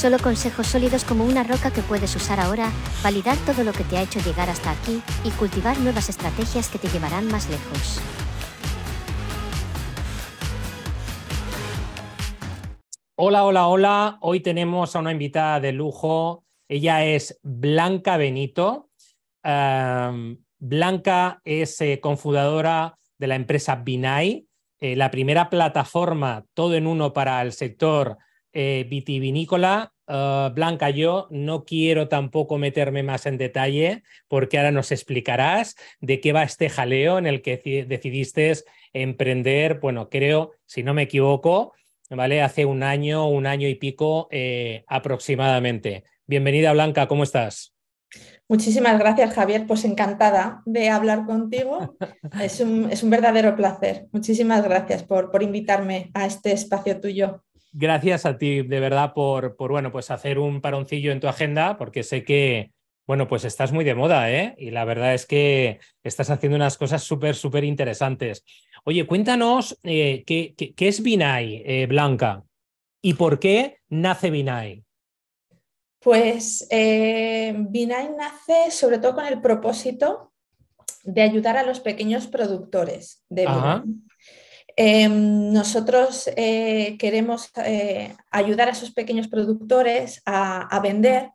Solo consejos sólidos como una roca que puedes usar ahora, validar todo lo que te ha hecho llegar hasta aquí y cultivar nuevas estrategias que te llevarán más lejos. Hola, hola, hola. Hoy tenemos a una invitada de lujo. Ella es Blanca Benito. Blanca es eh, confundadora de la empresa Binay, eh, la primera plataforma todo en uno para el sector eh, vitivinícola. Ah, Blanca, yo no quiero tampoco meterme más en detalle porque ahora nos explicarás de qué va este jaleo en el que decidiste emprender, bueno, creo, si no me equivoco, ¿vale? Hace un año, un año y pico eh, aproximadamente. Bienvenida, Blanca, ¿cómo estás? Muchísimas gracias, Javier. Pues encantada de hablar contigo. Es un, es un verdadero placer. Muchísimas gracias por, por invitarme a este espacio tuyo. Gracias a ti, de verdad, por, por, bueno, pues hacer un paroncillo en tu agenda, porque sé que, bueno, pues estás muy de moda, ¿eh? Y la verdad es que estás haciendo unas cosas súper, súper interesantes. Oye, cuéntanos eh, ¿qué, qué, es Binay, eh, Blanca, y por qué nace Binay. Pues eh, Binay nace sobre todo con el propósito de ayudar a los pequeños productores de vino. Em, nosotros eh, queremos eh, ayudar a esos pequeños productores a, vender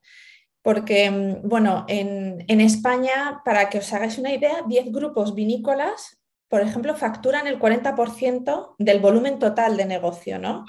porque, em, bueno, en, España, para que os hagáis una idea, 10 grupos vinícolas, por ejemplo, facturan el 40% del volumen total de negocio, ¿no?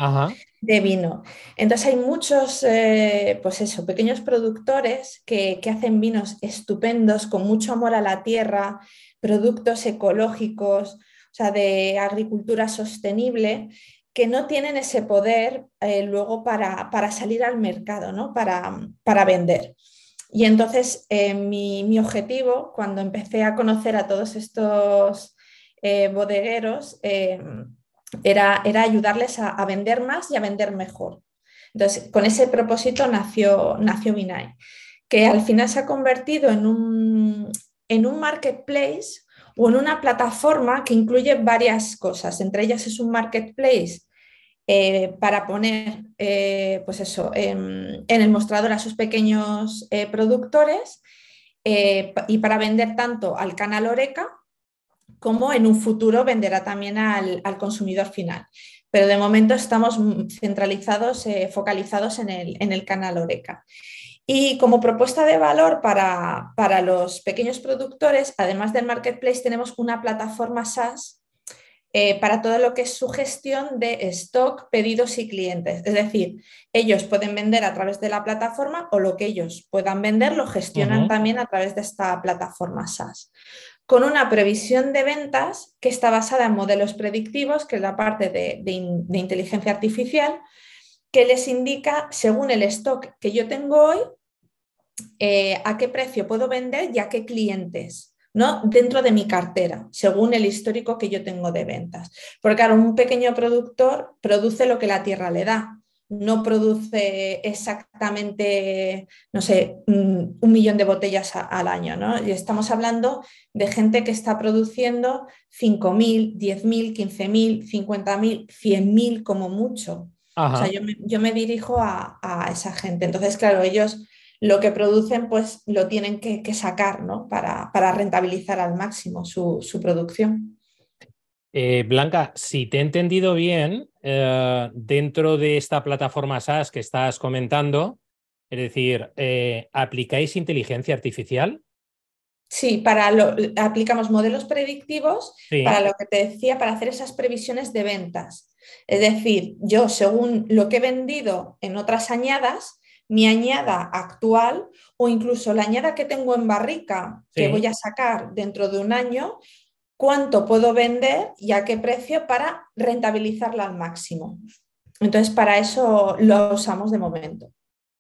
De vino. Entonces hay muchos, eh, pues eso, pequeños productores que, que hacen vinos estupendos, con mucho amor a la tierra, productos ecológicos, sea, de agricultura sostenible, que no tienen ese poder eh, luego para, salir al mercado, ¿no? para, para vender. Y entonces eh, mi, objetivo, cuando empecé a conocer a todos estos eh, bodegueros, era, era, ayudarles a, vender más y a vender mejor. Entonces, con ese propósito nació, nació que al final se ha convertido en un, en un marketplace o en una plataforma que incluye varias cosas. Entre ellas es un marketplace eh, para poner eh, pues eso, en, el mostrador a sus pequeños eh, productores y para vender tanto al canal Oreca como en un futuro venderá también al, consumidor final. Pero de momento estamos centralizados, focalizados en el, en el canal Oreca. Y como propuesta de valor para, los pequeños productores, además del marketplace, tenemos una plataforma SaaS eh, para todo lo que es su gestión de stock, pedidos y clientes. Es decir, ellos pueden vender a través de la plataforma o lo que ellos puedan vender lo gestionan también a través de esta plataforma SaaS. Con una previsión de ventas que está basada en modelos predictivos, que es la parte de, de inteligencia artificial, que les indica, según el stock que yo tengo hoy, eh, a qué precio puedo vender y a qué clientes. ¿no? dentro de mi cartera, según el histórico que yo tengo de ventas. Porque claro, un pequeño productor produce lo que la tierra le da, no produce exactamente, no sé, un millón de botellas al año, ¿no? Y estamos hablando de gente que está produciendo 5.000, 10.000, 15.000, 50.000, 100.000 como mucho. O sea, yo me, dirijo a, a, esa gente. Entonces, claro, ellos lo que producen pues lo tienen que, sacar ¿no? para, rentabilizar al máximo su, producción. Eh, Blanca, si te he entendido bien, eh, dentro de esta plataforma SaaS que estás comentando, es decir, eh, ¿aplicáis inteligencia artificial? Sí, para lo, aplicamos modelos predictivos para lo que te decía, para hacer esas previsiones de ventas. Es decir, yo según lo que he vendido en otras añadas, mi añada actual o incluso la añada que tengo en barrica que voy a sacar dentro de un año, cuánto puedo vender y a qué precio para rentabilizarla al máximo. entonces, para eso lo usamos de momento.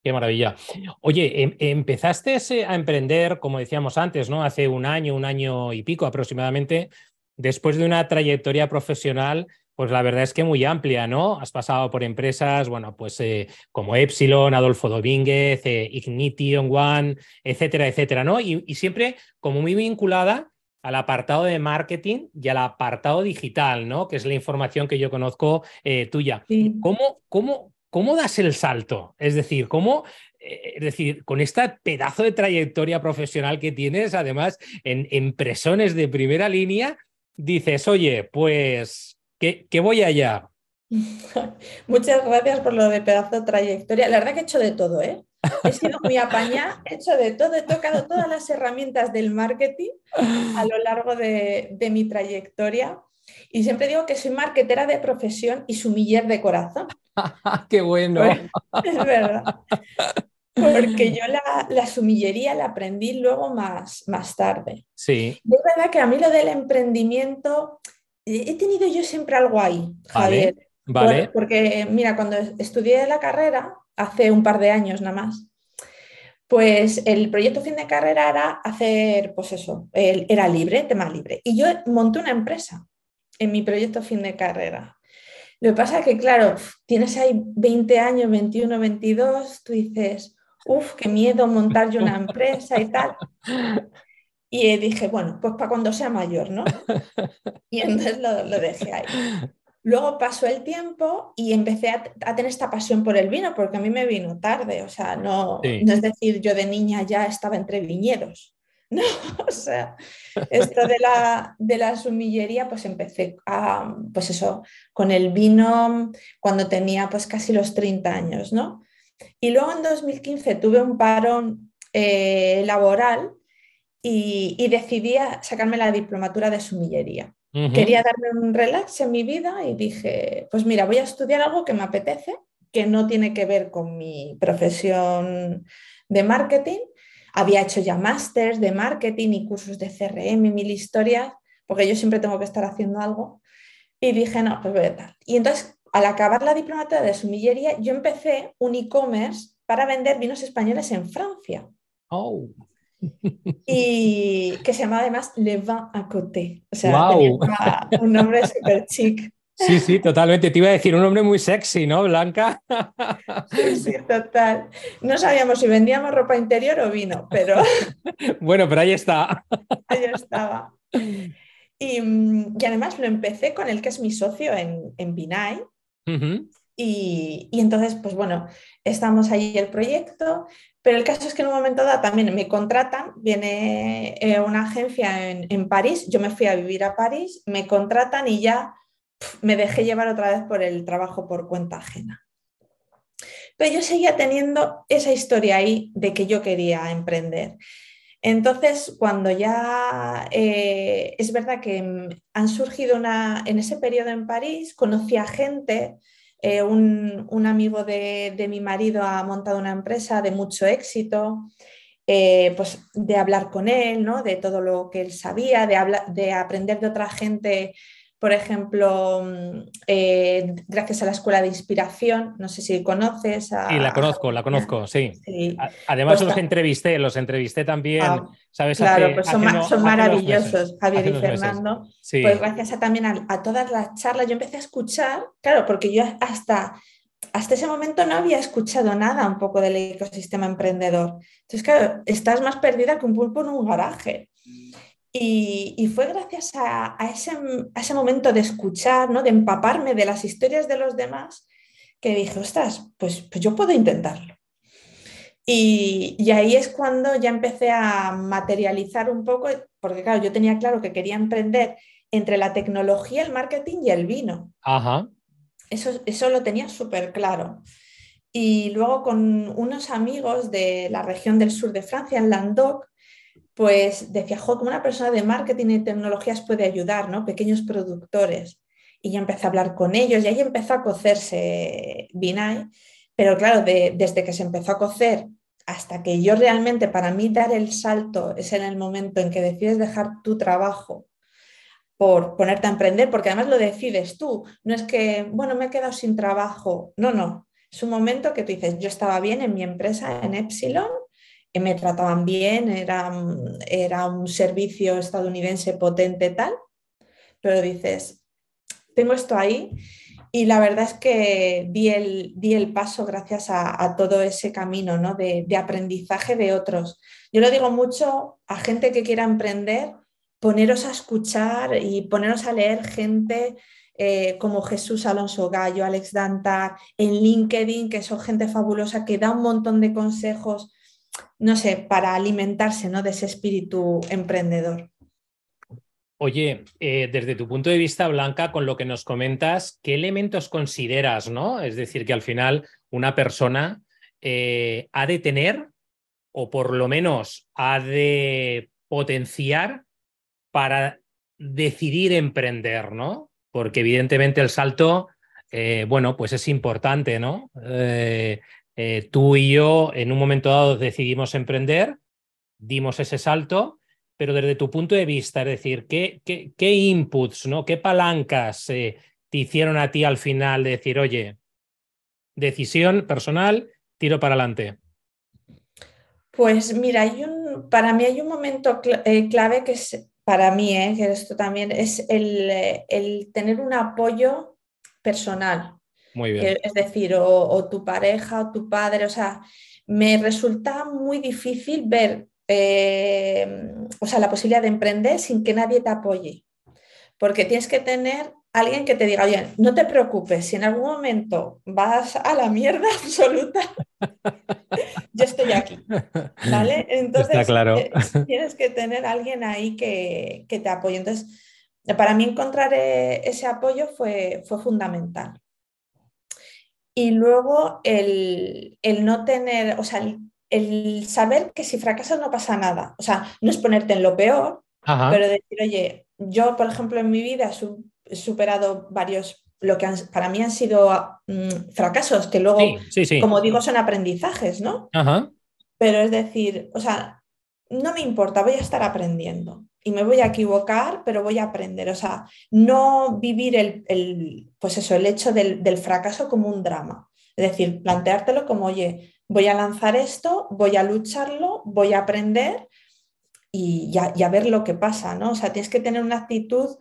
Qué maravilla. Oye, em, empezaste a emprender, como decíamos antes, ¿no? Hace un año, un año y pico aproximadamente, después de una trayectoria profesional, pues la verdad es que muy amplia, ¿no? Has pasado por empresas, bueno, pues eh, como Epsilon, Adolfo Domínguez, eh, Ignition One, etcétera, etcétera, ¿no? Y, siempre como muy vinculada al apartado de marketing y al apartado digital, ¿no? Que es la información que yo conozco eh, tuya. ¿Cómo, cómo, ¿Cómo das el salto? Es decir, ¿cómo es decir, con este pedazo de trayectoria profesional que tienes, además en empresones de primera línea, dices, oye, pues que, voy allá. Muchas gracias por lo de pedazo de trayectoria. La verdad que he hecho de todo, ¿eh? He sido muy apaña, he hecho de todo, he tocado todas las herramientas del marketing a lo largo de, mi trayectoria. Y siempre digo que soy marketera de profesión y sumiller de corazón. ¡Qué bueno! es verdad. Porque yo la, la, sumillería la aprendí luego más, más tarde. Sí. es verdad que a mí lo del emprendimiento, he tenido yo siempre algo ahí, Javier. Vale. porque, mira, cuando estudié la carrera, hace un par de años nada más, pues el proyecto fin de carrera era hacer, pues eso, era libre, tema libre. Y yo monté una empresa en mi proyecto fin de carrera. Lo que pasa es que, claro, tienes ahí 20 años, 21, 22, tú dices, uff, qué miedo montar yo una empresa y tal. Y dije, bueno, pues para cuando sea mayor, ¿no? Y entonces lo, dejé ahí. Luego pasó el tiempo y empecé a, tener esta pasión por el vino, porque a mí me vino tarde, o sea, no, no es decir, yo de niña ya estaba entre viñedos. No, o sea, esto de la, de la sumillería, pues empecé a, pues eso, con el vino cuando tenía pues casi los 30 años, ¿no? Y luego en 2015 tuve un parón eh, laboral y, decidí sacarme la diplomatura de sumillería. Quería darme un relax en mi vida y dije, pues mira, voy a estudiar algo que me apetece, que no tiene que ver con mi profesión de marketing. Había hecho ya másters de marketing y cursos de CRM, mil historias, porque yo siempre tengo que estar haciendo algo. Y dije, no, pues voy a tal. Y entonces al acabar la diplomatura de sumillería, yo empecé un e-commerce para vender vinos españoles en Francia. Oh. Y que se llamaba además Le Vin à Côté. O sea, tenía un nombre súper chic. Sí, sí, totalmente. Te iba a decir un nombre muy sexy, ¿no, Blanca? Sí, sí, total. No sabíamos si vendíamos ropa interior o vino, pero. Bueno, pero ahí está. Ahí estaba. Y, además lo empecé con el que es mi socio en, en Binay, y, entonces, pues bueno, estamos ahí el proyecto, pero el caso es que en un momento dado también me contratan, viene eh, una agencia en, París, yo me fui a vivir a París, me contratan y ya me dejé llevar otra vez por el trabajo por cuenta ajena. Pero yo seguía teniendo esa historia ahí de que yo quería emprender. Entonces, cuando ya eh, es verdad que han surgido una, en ese periodo en París, conocí a gente, eh, un, amigo de, mi marido ha montado una empresa de mucho éxito, eh, pues de hablar con él, ¿no? de todo lo que él sabía, de, de aprender de otra gente por ejemplo, mm, eh, gracias a la Escuela de Inspiración, no sé si conoces. A, sí, la conozco, la conozco, sí. Además pues los entrevisté, los entrevisté también, ah, ¿sabes? Claro, pues son, maravillosos, Javier y Fernando. Pues gracias a, también a, todas las charlas, yo empecé a escuchar, claro, porque yo hasta, hasta ese momento no había escuchado nada un poco del ecosistema emprendedor. Entonces, claro, estás más perdida que un pulpo en un garaje. Y, fue gracias a, ese, momento de escuchar, ¿no? de empaparme de las historias de los demás, que dije, ostras, pues, pues yo puedo intentarlo. Y, y, ahí es cuando ya empecé a materializar un poco, porque claro, yo tenía claro que quería emprender entre la tecnología, el marketing y el vino. Ajá. Eso, eso lo tenía súper claro. Y luego con unos amigos de la región del sur de Francia, en Languedoc, pues decía, jo, como una persona de marketing y tecnologías puede ayudar, ¿no? Pequeños productores. Y yo empecé a hablar con ellos y ahí empezó a cocerse Binay. Pero claro, desde que se empezó a cocer hasta que yo realmente, para mí dar el salto es en el momento en que decides dejar tu trabajo por ponerte a emprender, porque además lo decides tú. No es que, bueno, me he quedado sin trabajo. No, no. Es un momento que tú dices, yo estaba bien en mi empresa, en Epsilon, me trataban bien, era, era un servicio estadounidense potente tal, pero dices, tengo esto ahí y la verdad es que di el, di el paso gracias a, todo ese camino ¿no? de, de, aprendizaje de otros. Yo lo digo mucho a gente que quiera emprender, poneros a escuchar y poneros a leer gente eh, como Jesús Alonso Gallo, Alex Danta, en LinkedIn, que son gente fabulosa, que da un montón de consejos, no sé, para alimentarse ¿no? de ese espíritu emprendedor. Oye, eh, desde tu punto de vista, Blanca, con lo que nos comentas, ¿qué elementos consideras, no? Es decir, que al final una persona eh, ha de tener, o por lo menos ha de potenciar para decidir emprender, ¿no? Porque evidentemente el salto, eh, bueno, pues es importante, ¿no? Tú y yo en un momento dado decidimos emprender, dimos ese salto pero desde tu punto de vista, es decir, ¿qué, qué, inputs, ¿no? qué palancas eh, te hicieron a ti al final de decir, oye, decisión personal, tiro para adelante? Pues mira, hay un, para mí hay un momento eh, clave que es, para mí, eh, que esto también es el, el, tener un apoyo personal. Muy bien. es decir, o, o tu pareja o tu padre, o sea, me resulta muy difícil ver eh, o sea, la posibilidad de emprender sin que nadie te apoye. Porque tienes que tener alguien que te diga, oye, no te preocupes, si en algún momento vas a la mierda absoluta, yo estoy aquí. ¿Vale? Entonces, claro. Eh, tienes que tener alguien ahí que, te apoye. Entonces, para mí encontrar eh, ese apoyo fue, fue fundamental. Y luego el, el, no tener, o sea, el el saber que si fracasas no pasa nada. O sea, no es ponerte en lo peor, pero decir, oye, yo, por ejemplo, en mi vida he superado varios, lo que para mí han sido mm, fracasos, que luego, como digo, son aprendizajes, ¿no? Pero es decir, o sea, no me importa, voy a estar aprendiendo y me voy a equivocar, pero voy a aprender. O sea, no vivir el, pues eso, el hecho del, del fracaso como un drama. Es decir, planteártelo como, oye, voy a lanzar esto, voy a lucharlo, voy a aprender y ya, ver lo que pasa, ¿no? O sea, tienes que tener una actitud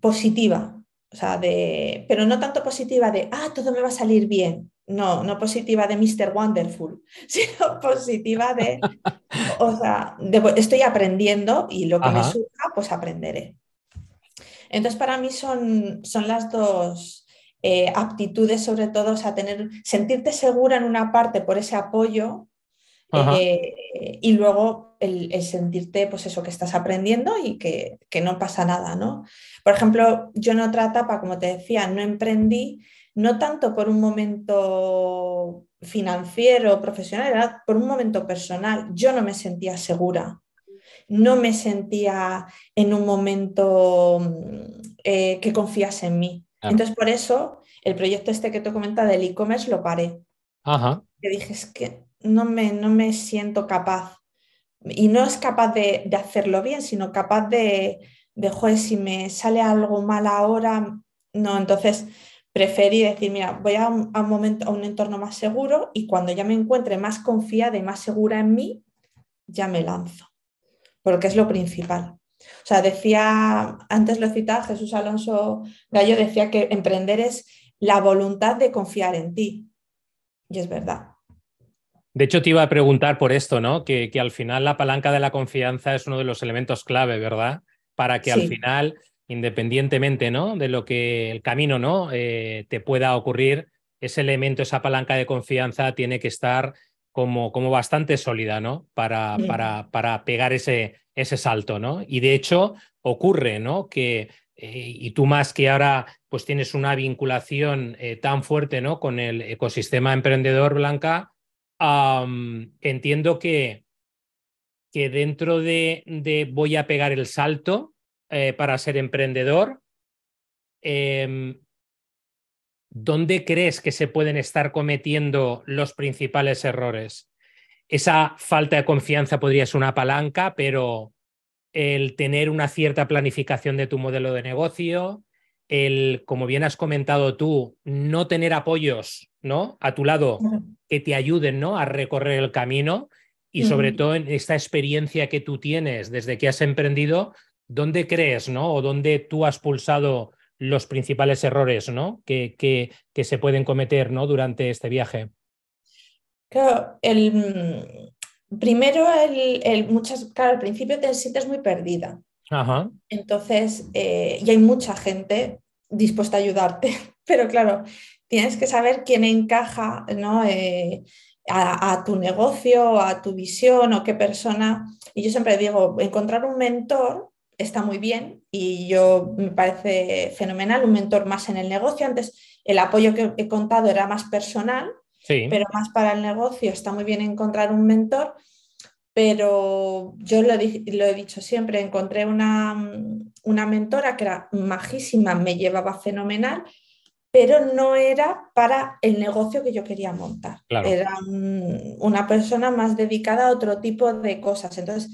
positiva, o sea, de, pero no tanto positiva de, ah, todo me va a salir bien. No, no positiva de Mr. Wonderful, sino positiva de, o sea, estoy aprendiendo y lo que me surja, pues aprenderé. Entonces, para mí son, son las dos, eh, aptitudes sobre todo, o sea, tener, sentirte segura en una parte por ese apoyo eh, y luego el, sentirte, pues eso, que estás aprendiendo y que, no pasa nada, ¿no? Por ejemplo, yo en otra etapa, como te decía, no emprendí, no tanto por un momento financiero, profesional, era por un momento personal. Yo no me sentía segura, no me sentía en un momento eh, que confiase en mí. Entonces, por eso, el proyecto este que te comenta del e-commerce lo paré. Ajá. Que dije, es que no me, no me siento capaz. Y no es capaz de, hacerlo bien, sino capaz de, de, joder, si me sale algo mal ahora, no, entonces preferí decir, mira, voy a un, a un, momento, a un entorno más seguro y cuando ya me encuentre más confiada y más segura en mí, ya me lanzo, porque es lo principal. O sea, decía, antes lo citaba Jesús Alonso Gallo, decía que emprender es la voluntad de confiar en ti. Y es verdad. De hecho, te iba a preguntar por esto, ¿no? Que, que al final la palanca de la confianza es uno de los elementos clave, ¿verdad? Para que al final, independientemente, ¿no? De lo que el camino, ¿no? Eh, te pueda ocurrir, ese elemento, esa palanca de confianza tiene que estar como, como bastante sólida, ¿no? Para, para, para pegar ese, ese salto, ¿no? Y de hecho ocurre, ¿no? Que, eh, y tú más que ahora pues tienes una vinculación eh, tan fuerte, ¿no? Con el ecosistema emprendedor, Blanca, entiendo que, que dentro de, de, voy a pegar el salto eh, para ser emprendedor, em, ¿dónde crees que se pueden estar cometiendo los principales errores? esa falta de confianza podría ser una palanca, pero el tener una cierta planificación de tu modelo de negocio, el, como bien has comentado tú, no tener apoyos ¿no? a tu lado que te ayuden ¿no? a recorrer el camino y sobre todo en esta experiencia que tú tienes desde que has emprendido, ¿dónde crees ¿no? o dónde tú has pulsado los principales errores ¿no? que, que, que se pueden cometer ¿no? durante este viaje? Claro, el, primero, el, muchas, claro, al principio te sientes muy perdida. Entonces, eh, y hay mucha gente dispuesta a ayudarte, pero claro, tienes que saber quién encaja ¿no? Eh, a, tu negocio, a tu visión o qué persona. Y yo siempre digo, encontrar un mentor está muy bien y yo me parece fenomenal, un mentor más en el negocio. Antes el apoyo que he contado era más personal, pero más para el negocio está muy bien encontrar un mentor. Pero yo lo, he dicho siempre, encontré una, una mentora que era majísima, me llevaba fenomenal, pero no era para el negocio que yo quería montar. Era una persona más dedicada a otro tipo de cosas. Entonces,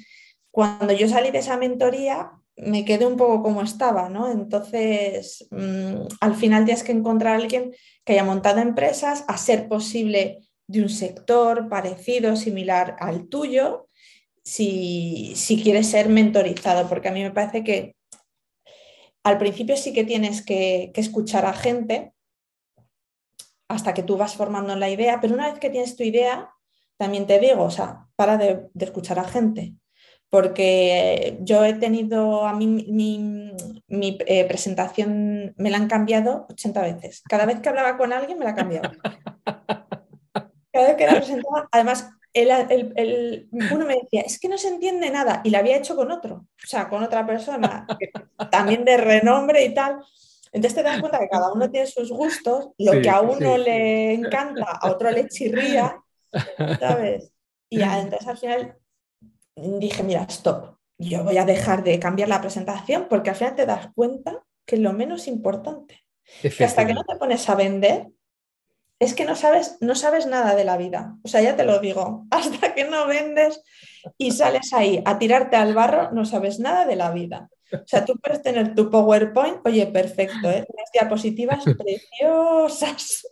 cuando yo salí de esa mentoría, me quedé un poco como estaba, ¿no? Entonces, mm, al final tienes que encontrar a alguien que haya montado empresas, a ser posible de un sector parecido, similar al tuyo, si, si quieres ser mentorizado, porque a mí me parece que al principio sí que tienes que, escuchar a gente hasta que tú vas formando la idea, pero una vez que tienes tu idea, también te digo, o sea, para de, escuchar a gente, porque yo he tenido, a mí mi, eh, presentación me la han cambiado 80 veces. Cada vez que hablaba con alguien me la cambiado. Cada vez que la presentaba, además el, uno me decía, es que no se entiende nada, y la había hecho con otro, o sea, con otra persona, también de renombre y tal. Entonces te das cuenta que cada uno tiene sus gustos, lo que a uno le encanta, a otro le chirría, ¿sabes? Y entonces al final dije, mira, stop, yo voy a dejar de cambiar la presentación porque al final te das cuenta que es lo menos importante. Que hasta que no te pones a vender, es que no sabes, no sabes nada de la vida. O sea, ya te lo digo, hasta que no vendes y sales ahí a tirarte al barro, no sabes nada de la vida. O sea, tú puedes tener tu PowerPoint, oye, perfecto, ¿eh? unas diapositivas preciosas,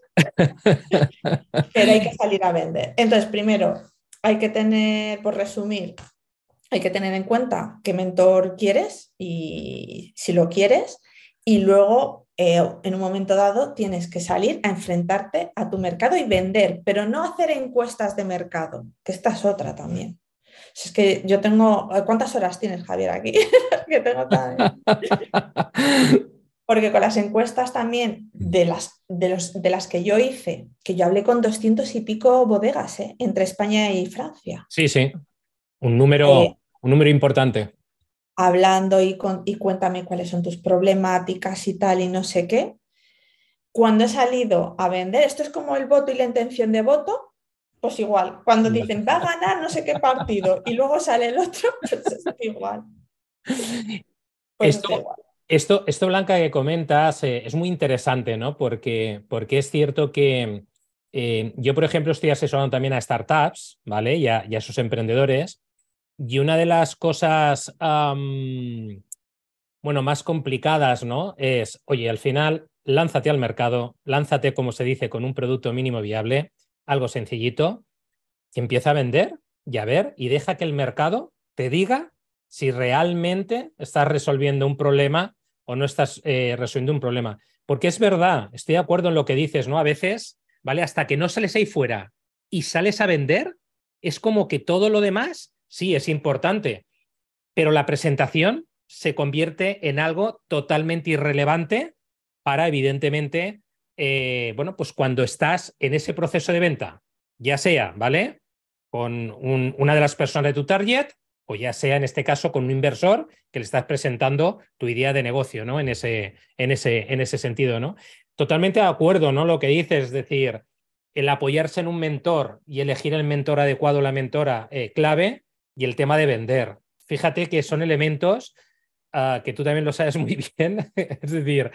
pero hay que salir a vender. Entonces, primero, hay que tener, por resumir, hay que tener en cuenta qué mentor quieres y si lo quieres, y luego eh, en un momento dado tienes que salir a enfrentarte a tu mercado y vender, pero no hacer encuestas de mercado, que esta es otra también. es que yo tengo, ¿cuántas horas tienes Javier aquí? Porque con las encuestas también de las, de, los, de las que yo hice, que yo hablé con doscientos y pico bodegas ¿eh? entre España y Francia. Sí, sí, un número, eh, un número importante hablando y, y cuéntame cuáles son tus problemáticas y tal y no sé qué. Cuando he salido a vender, esto es como el voto y la intención de voto, pues igual, cuando dicen va a ganar no sé qué partido y luego sale el otro, pues es igual. Pues esto, Esto, esto, Blanca, que comentas eh, es muy interesante, ¿no? Porque, porque es cierto que eh, yo, por ejemplo, estoy asesorando también a startups, ¿vale? Y a, y a sus emprendedores. Y una de las cosas, bueno, más complicadas, ¿no? Es, oye, al final, lánzate al mercado, lánzate, como se dice, con un producto mínimo viable, algo sencillito, empieza a vender y a ver, y deja que el mercado te diga si realmente estás resolviendo un problema o no estás eh, resolviendo un problema. Porque es verdad, estoy de acuerdo en lo que dices, ¿no? A veces, ¿vale? Hasta que no sales ahí fuera y sales a vender, es como que todo lo demás sí, es importante, pero la presentación se convierte en algo totalmente irrelevante para, evidentemente, eh, bueno, pues cuando estás en ese proceso de venta, ya sea, ¿vale? Con una de las personas de tu target o ya sea en este caso con un inversor que le estás presentando tu idea de negocio, ¿no? En ese, en ese, en ese sentido, ¿no? Totalmente de acuerdo, ¿no? Lo que dices, es decir, el apoyarse en un mentor y elegir el mentor adecuado, la mentora eh, clave, y el tema de vender. Fíjate que son elementos ah, que tú también lo sabes muy bien. es decir,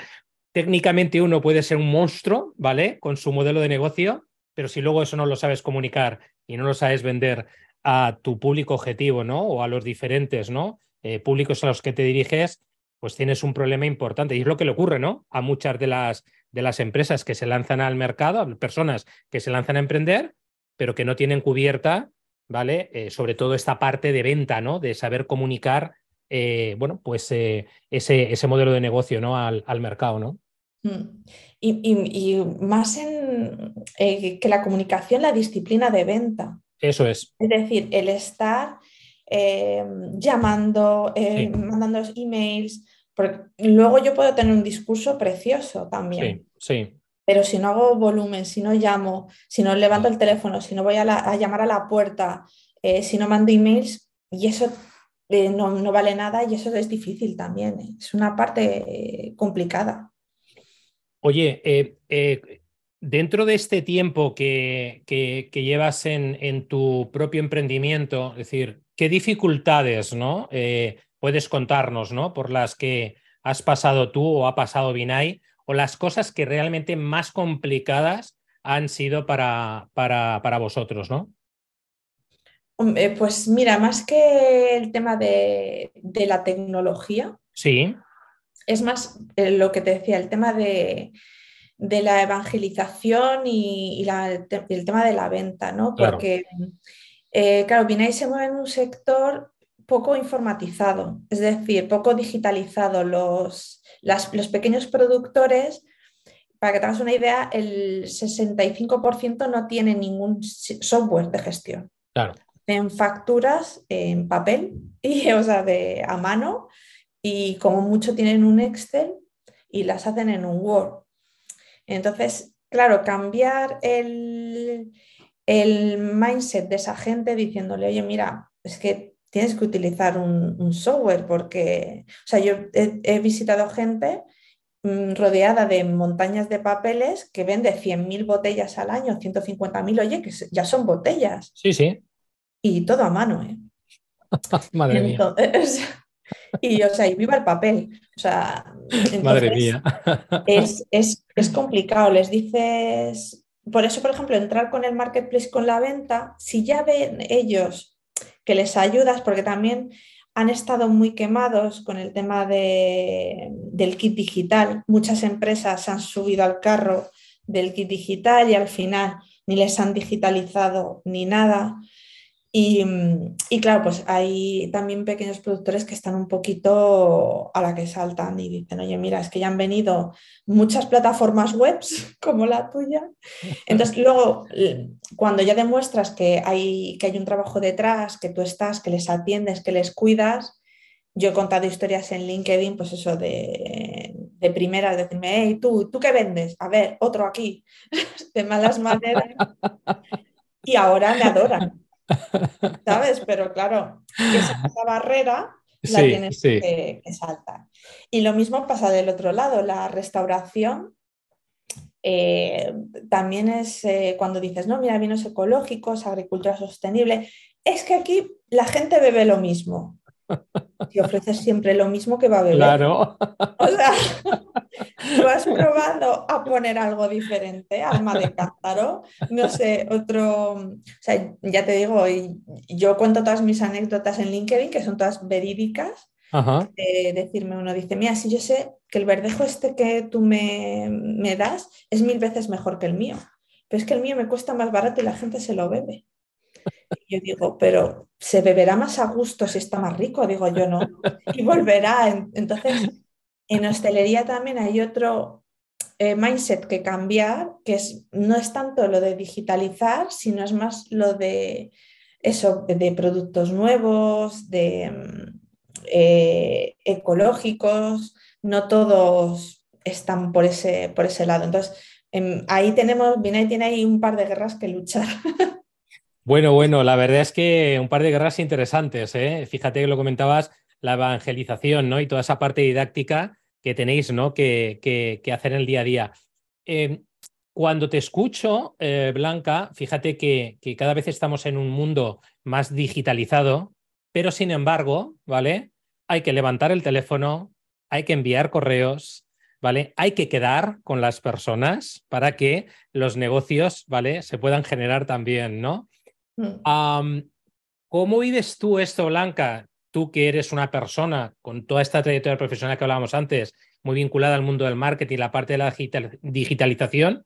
técnicamente uno puede ser un monstruo, ¿vale? Con su modelo de negocio, pero si luego eso no lo sabes comunicar y no lo sabes vender a tu público objetivo, ¿no? O a los diferentes, ¿no? eh, públicos a los que te diriges, pues tienes un problema importante. Y es lo que le ocurre, ¿no? A muchas de las, de las empresas que se lanzan al mercado, a personas que se lanzan a emprender, pero que no tienen cubierta, ¿vale? Eh, sobre todo esta parte de venta, ¿no? De saber comunicar, eh, bueno, pues ese, ese, modelo de negocio, ¿no? Al, al mercado, ¿no? Mm. Y, más en que la comunicación, la disciplina de venta. Eso es. Es decir, el estar llamando, eh, mandando emails, porque luego yo puedo tener un discurso precioso también. Sí, sí. Pero si no hago volumen, si no llamo, si no levanto el teléfono, si no voy a, llamar a la puerta, eh, si no mando emails, y eso eh, no, vale nada y eso es difícil también. Es una parte complicada. Oye, dentro de este tiempo que, que, llevas en, en, tu propio emprendimiento, es decir, ¿qué dificultades ¿no? Eh, puedes contarnos ¿no? por las que has pasado tú o ha pasado Binay o las cosas que realmente más complicadas han sido para, para, para vosotros? ¿no? Pues mira, más que el tema de, la tecnología, sí. es más eh, lo que te decía, el tema de, la evangelización y, el tema de la venta, ¿no? Porque eh, claro, Binay se mueve en un sector poco informatizado, es decir, poco digitalizado. Los, los pequeños productores, para que te hagas una idea, el 65% no tiene ningún software de gestión. Claro. En facturas en papel, y, o sea, de, a mano, y como mucho tienen un Excel y las hacen en un Word. Entonces, claro, cambiar el, el mindset de esa gente diciéndole, oye, mira, es que tienes que utilizar un, software porque, o sea, yo he, visitado gente mm, rodeada de montañas de papeles que vende 100.000 botellas al año, 150.000, oye, que ya son botellas. Sí, sí. Y todo a mano, ¿eh? Madre mía. Y, o sea, y viva el papel. O sea, Madre mía. es, es complicado. Les dices, por eso, por ejemplo, entrar con el marketplace con la venta, si ya ven ellos que les ayudas, porque también han estado muy quemados con el tema del kit digital. Muchas empresas han subido al carro del kit digital y al final ni les han digitalizado ni nada. Mm, y, claro, pues hay también pequeños productores que están un poquito a la que saltan y dicen, oye, mira, es que ya han venido muchas plataformas webs como la tuya. Entonces, luego, cuando ya demuestras que hay, que hay un trabajo detrás, que tú estás, que les atiendes, que les cuidas, yo he contado historias en LinkedIn, pues eso de, de primera, decirme, hey, tú, ¿tú qué vendes? A ver, otro aquí, de malas maneras. Y ahora me adoran ¿sabes? Pero claro, esa, barrera la tienes Que, saltar. Y lo mismo pasa del otro lado, la restauración. Eh, también es eh, cuando dices, no, mira, vinos ecológicos, agricultura sostenible. Es que aquí la gente bebe lo mismo. Si ofreces siempre lo mismo que va a beber. Claro. O sea, ¿tú has probado a poner algo diferente? Alma de cántaro. No sé, otro. O sea, ya te digo, yo cuento todas mis anécdotas en LinkedIn, que son todas verídicas. De decirme uno, dice, mira, si yo sé que el verdejo este que tú me, me das es mil veces mejor que el mío, pero es que el mío me cuesta más barato y la gente se lo bebe. Yo digo, pero ¿se beberá más a gusto si está más rico? Digo yo, no. Y volverá. Entonces, en hostelería también hay otro eh, mindset que cambiar, que es, no es tanto lo de digitalizar, sino es más lo de eso, de productos nuevos, de mm, eh, ecológicos, no todos están por ese, por ese lado. Entonces, em, ahí tenemos, Vinay tiene ahí un par de guerras que luchar. Bueno, bueno, la verdad es que un par de guerras interesantes, ¿eh? Fíjate que lo comentabas, la evangelización, ¿no? Y toda esa parte didáctica que tenéis, ¿no? Que, que, hacer en el día a día. Em, cuando te escucho, eh, Blanca, fíjate que, que, cada vez estamos en un mundo más digitalizado, pero sin embargo, ¿vale? Hay que levantar el teléfono, hay que enviar correos, ¿vale? Hay que quedar con las personas para que los negocios, ¿vale? Se puedan generar también, ¿no? Mm. ¿Cómo vives tú esto, Blanca? tú que eres una persona con toda esta trayectoria profesional que hablábamos antes, muy vinculada al mundo del marketing, la parte de la digitalización,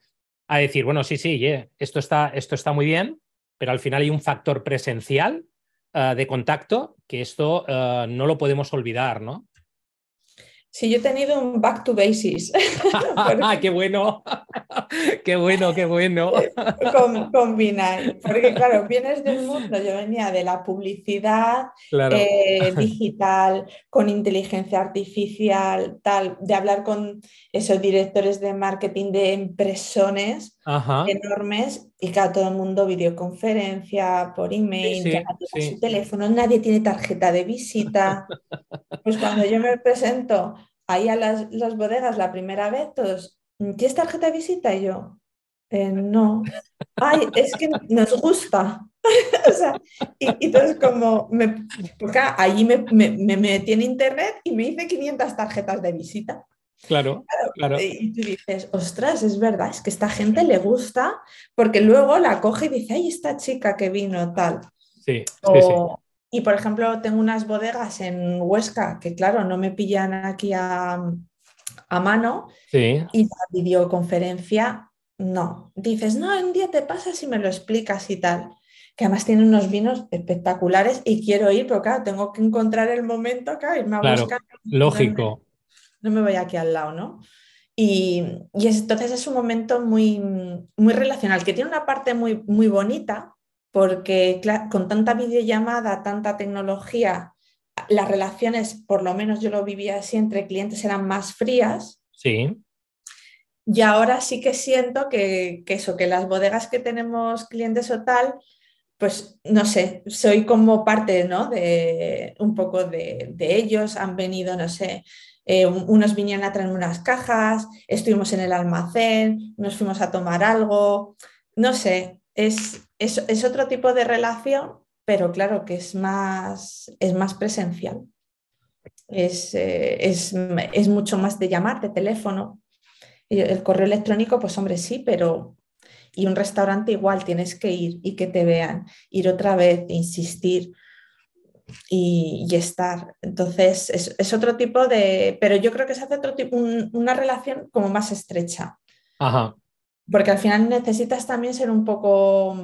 a decir, bueno, sí, sí, esto, está, esto está muy bien, pero al final hay un factor presencial eh, de contacto que esto eh, no lo podemos olvidar, ¿no? Sí, yo he tenido un back to basis. ¡Qué bueno! ¡Qué bueno, qué bueno! Con, Porque, claro, vienes del mundo, yo venía de la publicidad eh, digital, con inteligencia artificial, tal, de hablar con esos directores de marketing de impresiones enormes y claro, todo el mundo videoconferencia, por email, su teléfono, nadie tiene tarjeta de visita. Pues cuando yo me presento ahí a las, bodegas la primera vez, todos, ¿tienes tarjeta de visita? Y yo, eh, no. Ay, es que nos gusta. o sea, y, entonces como, me, porque allí me, me, metí en internet y me hice 500 tarjetas de visita. Claro, claro, Y tú dices, ostras, es verdad, es que esta gente le gusta, porque luego la coge y dice, ay, esta chica que vino, tal. Sí, sí, sí. Y por ejemplo, tengo unas bodegas en Huesca que, claro, no me pillan aquí a, mano. Y la videoconferencia, no. Dices, no, un día te pasas y me lo explicas y tal. Que además tiene unos vinos espectaculares y quiero ir, pero claro, tengo que encontrar el momento acá, irme a buscar. Lógico. No me, voy aquí al lado, ¿no? Y, y entonces es un momento muy, muy relacional, que tiene una parte muy, muy bonita, porque con tanta videollamada, tanta tecnología, las relaciones, por lo menos yo lo vivía así, entre clientes eran más frías. Sí. Y ahora sí que siento que, eso, que las bodegas que tenemos clientes o tal, pues no sé, soy como parte, ¿no? De un poco de, ellos, han venido, no sé, eh, unos vinieron a traer unas cajas, estuvimos en el almacén, nos fuimos a tomar algo, no sé, es, es, otro tipo de relación, pero claro que es más, es más presencial. Es, eh, es, mucho más de llamar, de teléfono. El correo electrónico, pues hombre, sí, pero... Y un restaurante igual, tienes que ir y que te vean, ir otra vez, insistir y, estar. Entonces, es, otro tipo de... Pero yo creo que se hace otro tipo, una relación como más estrecha. Ajá porque al final necesitas también ser un poco,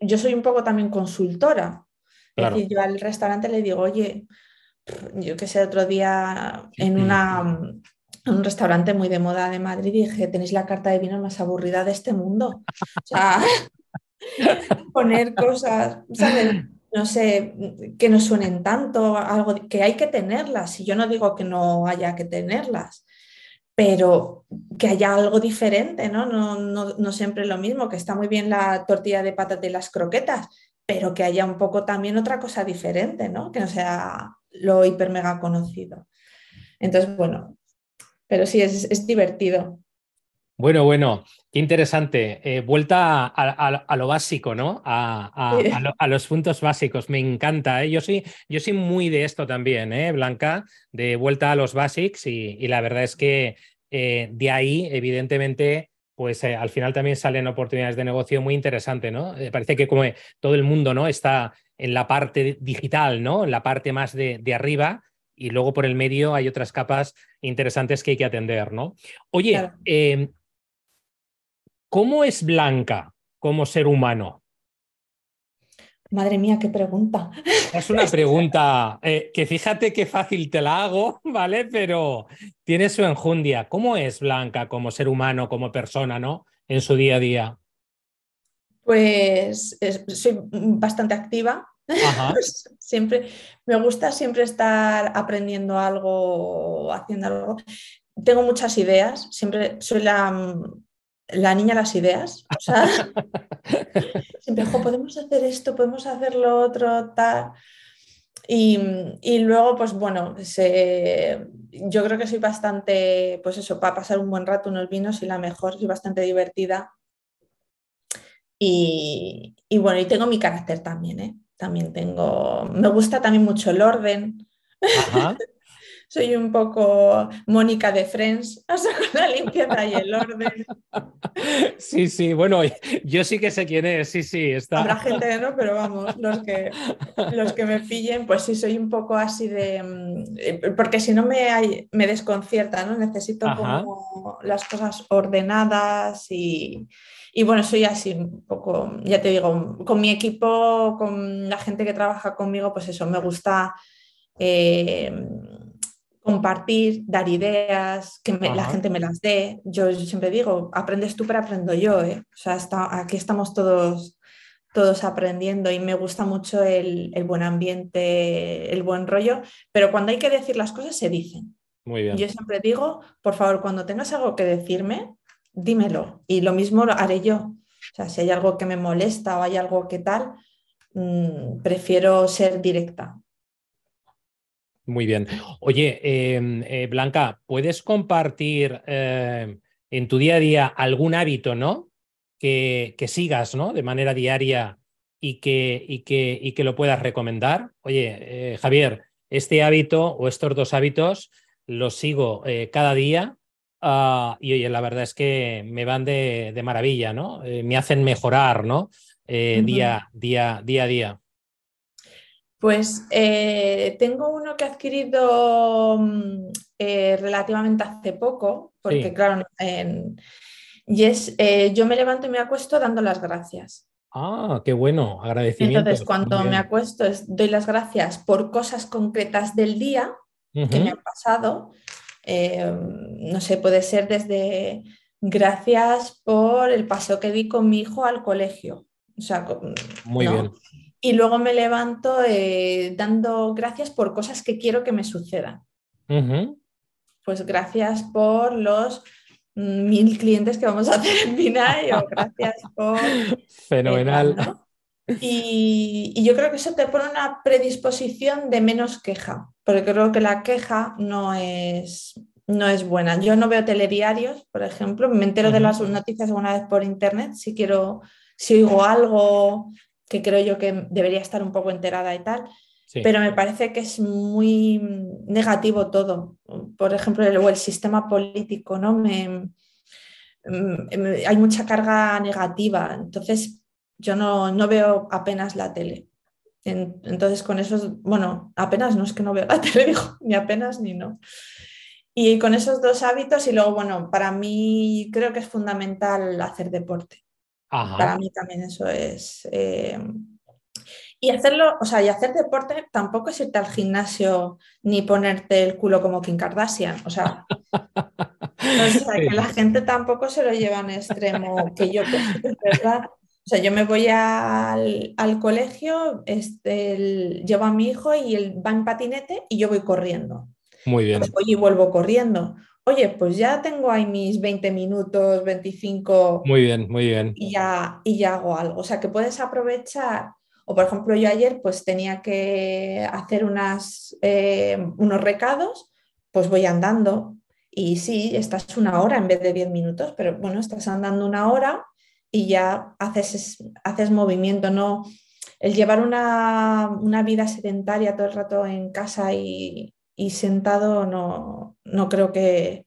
yo soy un poco también consultora. Es decir, yo al restaurante le digo, oye, yo que sé, otro día en, una, un restaurante muy de moda de Madrid dije, tenéis la carta de vino más aburrida de este mundo. O sea, poner cosas, no sé, que no suenen tanto, algo que hay que tenerlas. Y yo no digo que no haya que tenerlas, pero que haya algo diferente, ¿no? No, no, siempre lo mismo, que está muy bien la tortilla de patata y las croquetas, pero que haya un poco también otra cosa diferente, ¿no? Que no sea lo hiper mega conocido. Entonces, bueno, pero sí, es, divertido. Bueno, bueno, qué interesante. Eh, vuelta a, lo básico, ¿no? A, los puntos básicos. Me encanta. ¿eh? Yo, soy, yo soy muy de esto también, ¿eh, Blanca? De vuelta a los básicos y, la verdad es que eh, de ahí, evidentemente, pues al final también salen oportunidades de negocio muy interesantes, ¿no? parece que como todo el mundo, ¿no? Está en la parte digital, ¿no? En la parte más de, de arriba y luego por el medio hay otras capas interesantes que hay que atender, ¿no? Oye, em, ¿cómo es Blanca como ser humano? Madre mía, qué pregunta. Es una pregunta eh, que fíjate qué fácil te la hago, ¿vale? Pero tiene su enjundia. ¿Cómo es Blanca como ser humano, como persona, ¿no? En su día a día. Pues soy bastante activa, siempre me gusta siempre estar aprendiendo algo, haciendo algo. Tengo muchas ideas, siempre soy la, la niña las ideas. O sea, siempre, podemos hacer esto, podemos hacer lo otro, tal. Y, y luego, pues bueno, yo creo que soy bastante, pues eso, para pasar un buen rato unos vinos y la mejor, soy bastante divertida. Y, y bueno, y tengo mi carácter también, ¿eh? también tengo, me gusta también mucho el orden. soy un poco Mónica de Friends, o sea, con la limpieza y el orden. Sí, sí, bueno, yo sí que sé quién es, sí, sí, está. Habrá gente que no, pero vamos, los que, los que me pillen, pues sí, soy un poco así de... Mm, porque si no me, me desconcierta, ¿no? Necesito como las cosas ordenadas y... Y bueno, soy así un poco, ya te digo, con mi equipo, con la gente que trabaja conmigo, pues eso, me gusta eh, compartir, dar ideas, que la gente me las dé. Yo, siempre digo, aprendes tú, pero aprendo yo. ¿eh? O sea, aquí estamos todos, todos aprendiendo y me gusta mucho el, buen ambiente, el buen rollo, pero cuando hay que decir las cosas, se dicen. Muy bien. Yo siempre digo, por favor, cuando tengas algo que decirme, dímelo. Y lo mismo lo haré yo. O sea, si hay algo que me molesta o hay algo que tal, mm, prefiero ser directa. Muy bien. Oye, em, eh, Blanca, ¿puedes compartir eh, en tu día a día algún hábito, ¿no? Que, que sigas, ¿no? De manera diaria y que, y que, y que lo puedas recomendar. Oye, eh, Javier, este hábito o estos dos hábitos los sigo cada día ah, y oye, la verdad es que me van de, maravilla, ¿no? me hacen mejorar, ¿no? día, día, día a día. Pues eh, tengo uno que he adquirido mm, eh, relativamente hace poco, porque claro, y es, eh, yo me levanto y me acuesto dando las gracias. Ah, qué bueno, agradecimiento. Entonces, cuando me acuesto, doy las gracias por cosas concretas del día que me han pasado. no sé, puede ser desde gracias por el paseo que di con mi hijo al colegio. O sea, Muy bien y luego me levanto eh, dando gracias por cosas que quiero que me sucedan. Pues gracias por los mil clientes que vamos a hacer en Binay o gracias por... Fenomenal. y, y, yo creo que eso te pone una predisposición de menos queja, porque creo que la queja no es, no es buena. Yo no veo telediarios, por ejemplo, me entero de las noticias alguna vez por internet, si quiero, si oigo algo que creo yo que debería estar un poco enterada y tal, pero me parece que es muy negativo todo. Por ejemplo, el, el sistema político, ¿no? Me, hay mucha carga negativa, entonces yo no, no veo apenas la tele. entonces con esos, bueno, apenas no es que no veo la tele, ni apenas ni no. Y con esos dos hábitos y luego, bueno, para mí creo que es fundamental hacer deporte. Para mí también eso es. Eh, y hacerlo, o sea, y hacer deporte tampoco es irte al gimnasio ni ponerte el culo como Kim Kardashian. O sea, que la gente tampoco se lo lleva en extremo, que yo verdad. O sea, yo me voy al, colegio, este, llevo a mi hijo y él va en patinete y yo voy corriendo. Muy bien. Pues voy y vuelvo corriendo oye, pues ya tengo ahí mis 20 minutos, 25. Muy bien, muy bien. Y ya, y ya hago algo. O sea, que puedes aprovechar. O por ejemplo, yo ayer pues tenía que hacer unas, eh, unos recados, pues voy andando. Y sí, estás una hora en vez de 10 minutos, pero bueno, estás andando una hora y ya haces, haces movimiento, ¿no? El llevar una, una vida sedentaria todo el rato en casa y, y sentado no, no creo que,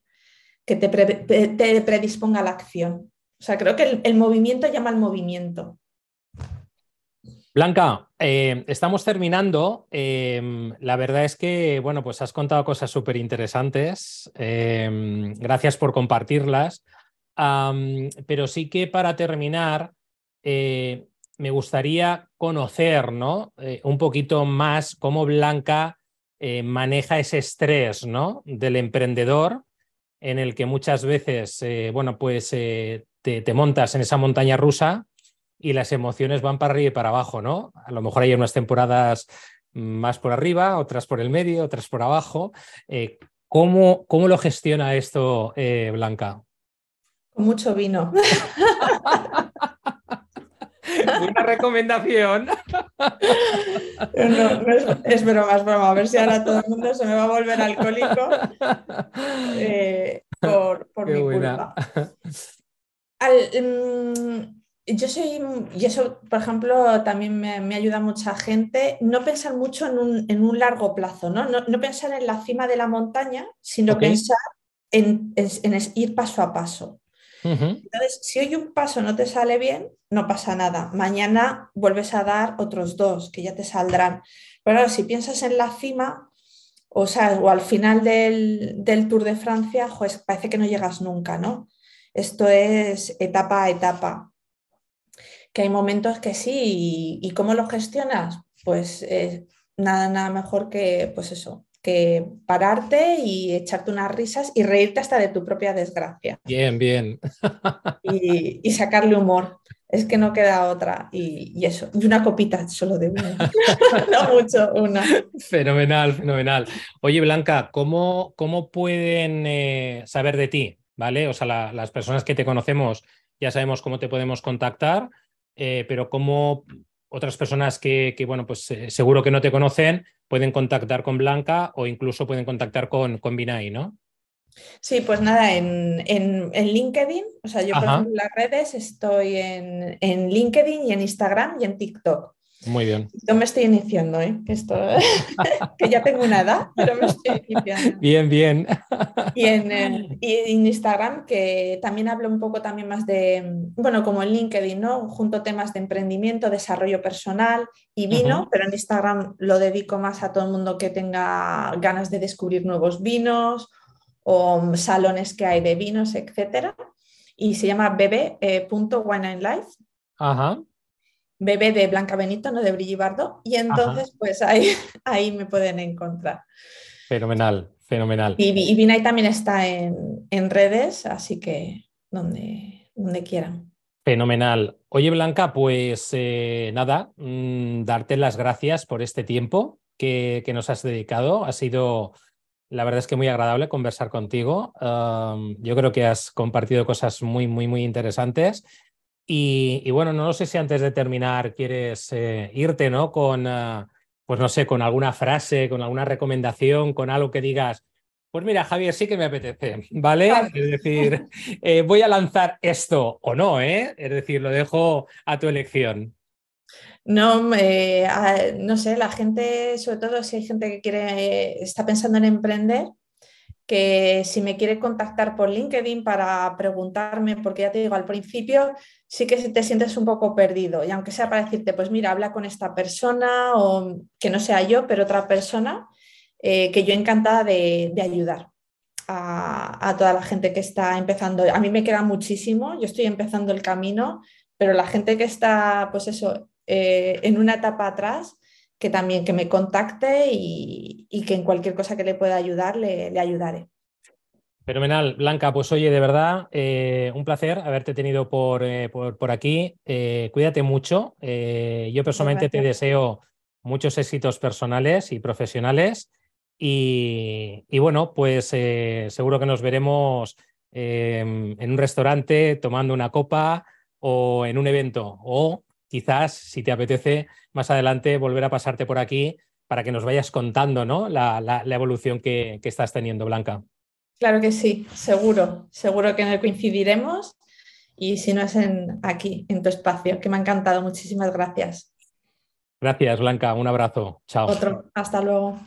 que te, te, predisponga a la acción. O sea, creo que el, movimiento llama al movimiento. Blanca, eh, estamos terminando. Em, la verdad es que, bueno, pues has contado cosas súper interesantes. Em, gracias por compartirlas. pero sí que para terminar, eh, me gustaría conocer ¿no? Eh, un poquito más cómo Blanca eh, maneja ese estrés ¿no? del emprendedor en el que muchas veces, eh, bueno, pues eh, te, montas en esa montaña rusa y las emociones van para arriba y para abajo, ¿no? A lo mejor hay unas temporadas más por arriba, otras por el medio, otras por abajo. ¿cómo, ¿Cómo lo gestiona esto, Blanca? Con mucho vino. Una recomendación. No, es, es, broma, es broma. A ver si ahora todo el mundo se me va a volver alcohólico eh, por, mi culpa. Mm, yo soy, y eso, por ejemplo, también me, ayuda mucha gente, no pensar mucho en un, largo plazo, ¿no? ¿no? pensar en la cima de la montaña, sino pensar en, ir paso a paso. Entonces, si hoy un paso no te sale bien, no pasa nada. Mañana vuelves a dar otros dos que ya te saldrán. Pero si piensas en la cima, o sea, o al final del, Tour de Francia, pues parece que no llegas nunca, ¿no? Esto es etapa a etapa. Que hay momentos que sí, y, cómo lo gestionas, pues eh, nada, nada mejor que, pues eso, que pararte y echarte unas risas y reírte hasta de tu propia desgracia. Bien, bien. Y, sacarle humor. Es que no queda otra. Y, eso. Y una copita solo de una. no mucho, una. Fenomenal, fenomenal. Oye, Blanca, ¿cómo, cómo pueden eh, saber de ti? ¿Vale? O sea, las personas que te conocemos ya sabemos cómo te podemos contactar, eh, pero ¿cómo otras personas que, bueno, pues eh, seguro que no te conocen, pueden contactar con Blanca o incluso pueden contactar con, con Binay, ¿no? Sí, pues nada, en, en, LinkedIn, o sea, yo por ejemplo en las redes estoy en, en LinkedIn y en Instagram y en TikTok. Muy bien. Yo me estoy iniciando, ¿eh? Esto, que ya tengo una edad, pero me estoy iniciando. Bien, bien. Y en, Instagram, que también hablo un poco también más de, bueno, como en LinkedIn, ¿no? Junto temas de emprendimiento, desarrollo personal y vino, pero en Instagram lo dedico más a todo el mundo que tenga ganas de descubrir nuevos vinos o salones que hay de vinos, etcétera. Y se llama bebe.wineandlife. Ajá bebé de Blanca Benito, no de Brillibardo, y entonces pues ahí, ahí me pueden encontrar. Fenomenal, fenomenal. Y, y Vinay también está en, redes, así que donde, donde quieran. Fenomenal. Oye, Blanca, pues eh, nada, mm, darte las gracias por este tiempo que, que, nos has dedicado. Ha sido, la verdad es que muy agradable conversar contigo. yo creo que has compartido cosas muy, muy, muy interesantes y, bueno, no sé si antes de terminar quieres eh, irte, ¿no? Con, ah, pues no sé, con alguna frase, con alguna recomendación, con algo que digas, pues mira, Javier, sí que me apetece, ¿vale? Es decir, eh, voy a lanzar esto o no, ¿eh? Es decir, lo dejo a tu elección. No, no sé, la gente, sobre todo si hay gente que quiere, está pensando en emprender, que si me quiere contactar por LinkedIn para preguntarme, porque ya te digo, al principio sí que te sientes un poco perdido y aunque sea para decirte, pues mira, habla con esta persona o que no sea yo, pero otra persona, eh, que yo encantada de, ayudar. A, toda la gente que está empezando. A mí me queda muchísimo, yo estoy empezando el camino, pero la gente que está, pues eso, eh, en una etapa atrás, que también que me contacte y, que en cualquier cosa que le pueda ayudar, le, ayudaré. Fenomenal, Blanca. Pues oye, de verdad, eh, un placer haberte tenido por, eh, por, aquí. Eh, cuídate mucho. yo personalmente te deseo muchos éxitos personales y profesionales. Y, y bueno, pues seguro que nos veremos en un restaurante tomando una copa o en un evento o quizás, si te apetece, más adelante volver a pasarte por aquí para que nos vayas contando ¿no? la, evolución que, estás teniendo, Blanca. Claro que sí, seguro, seguro que coincidiremos y si no es en, aquí, en tu espacio, que me ha encantado. Muchísimas gracias. Gracias, Blanca. Un abrazo. Chao. Otro. Hasta luego.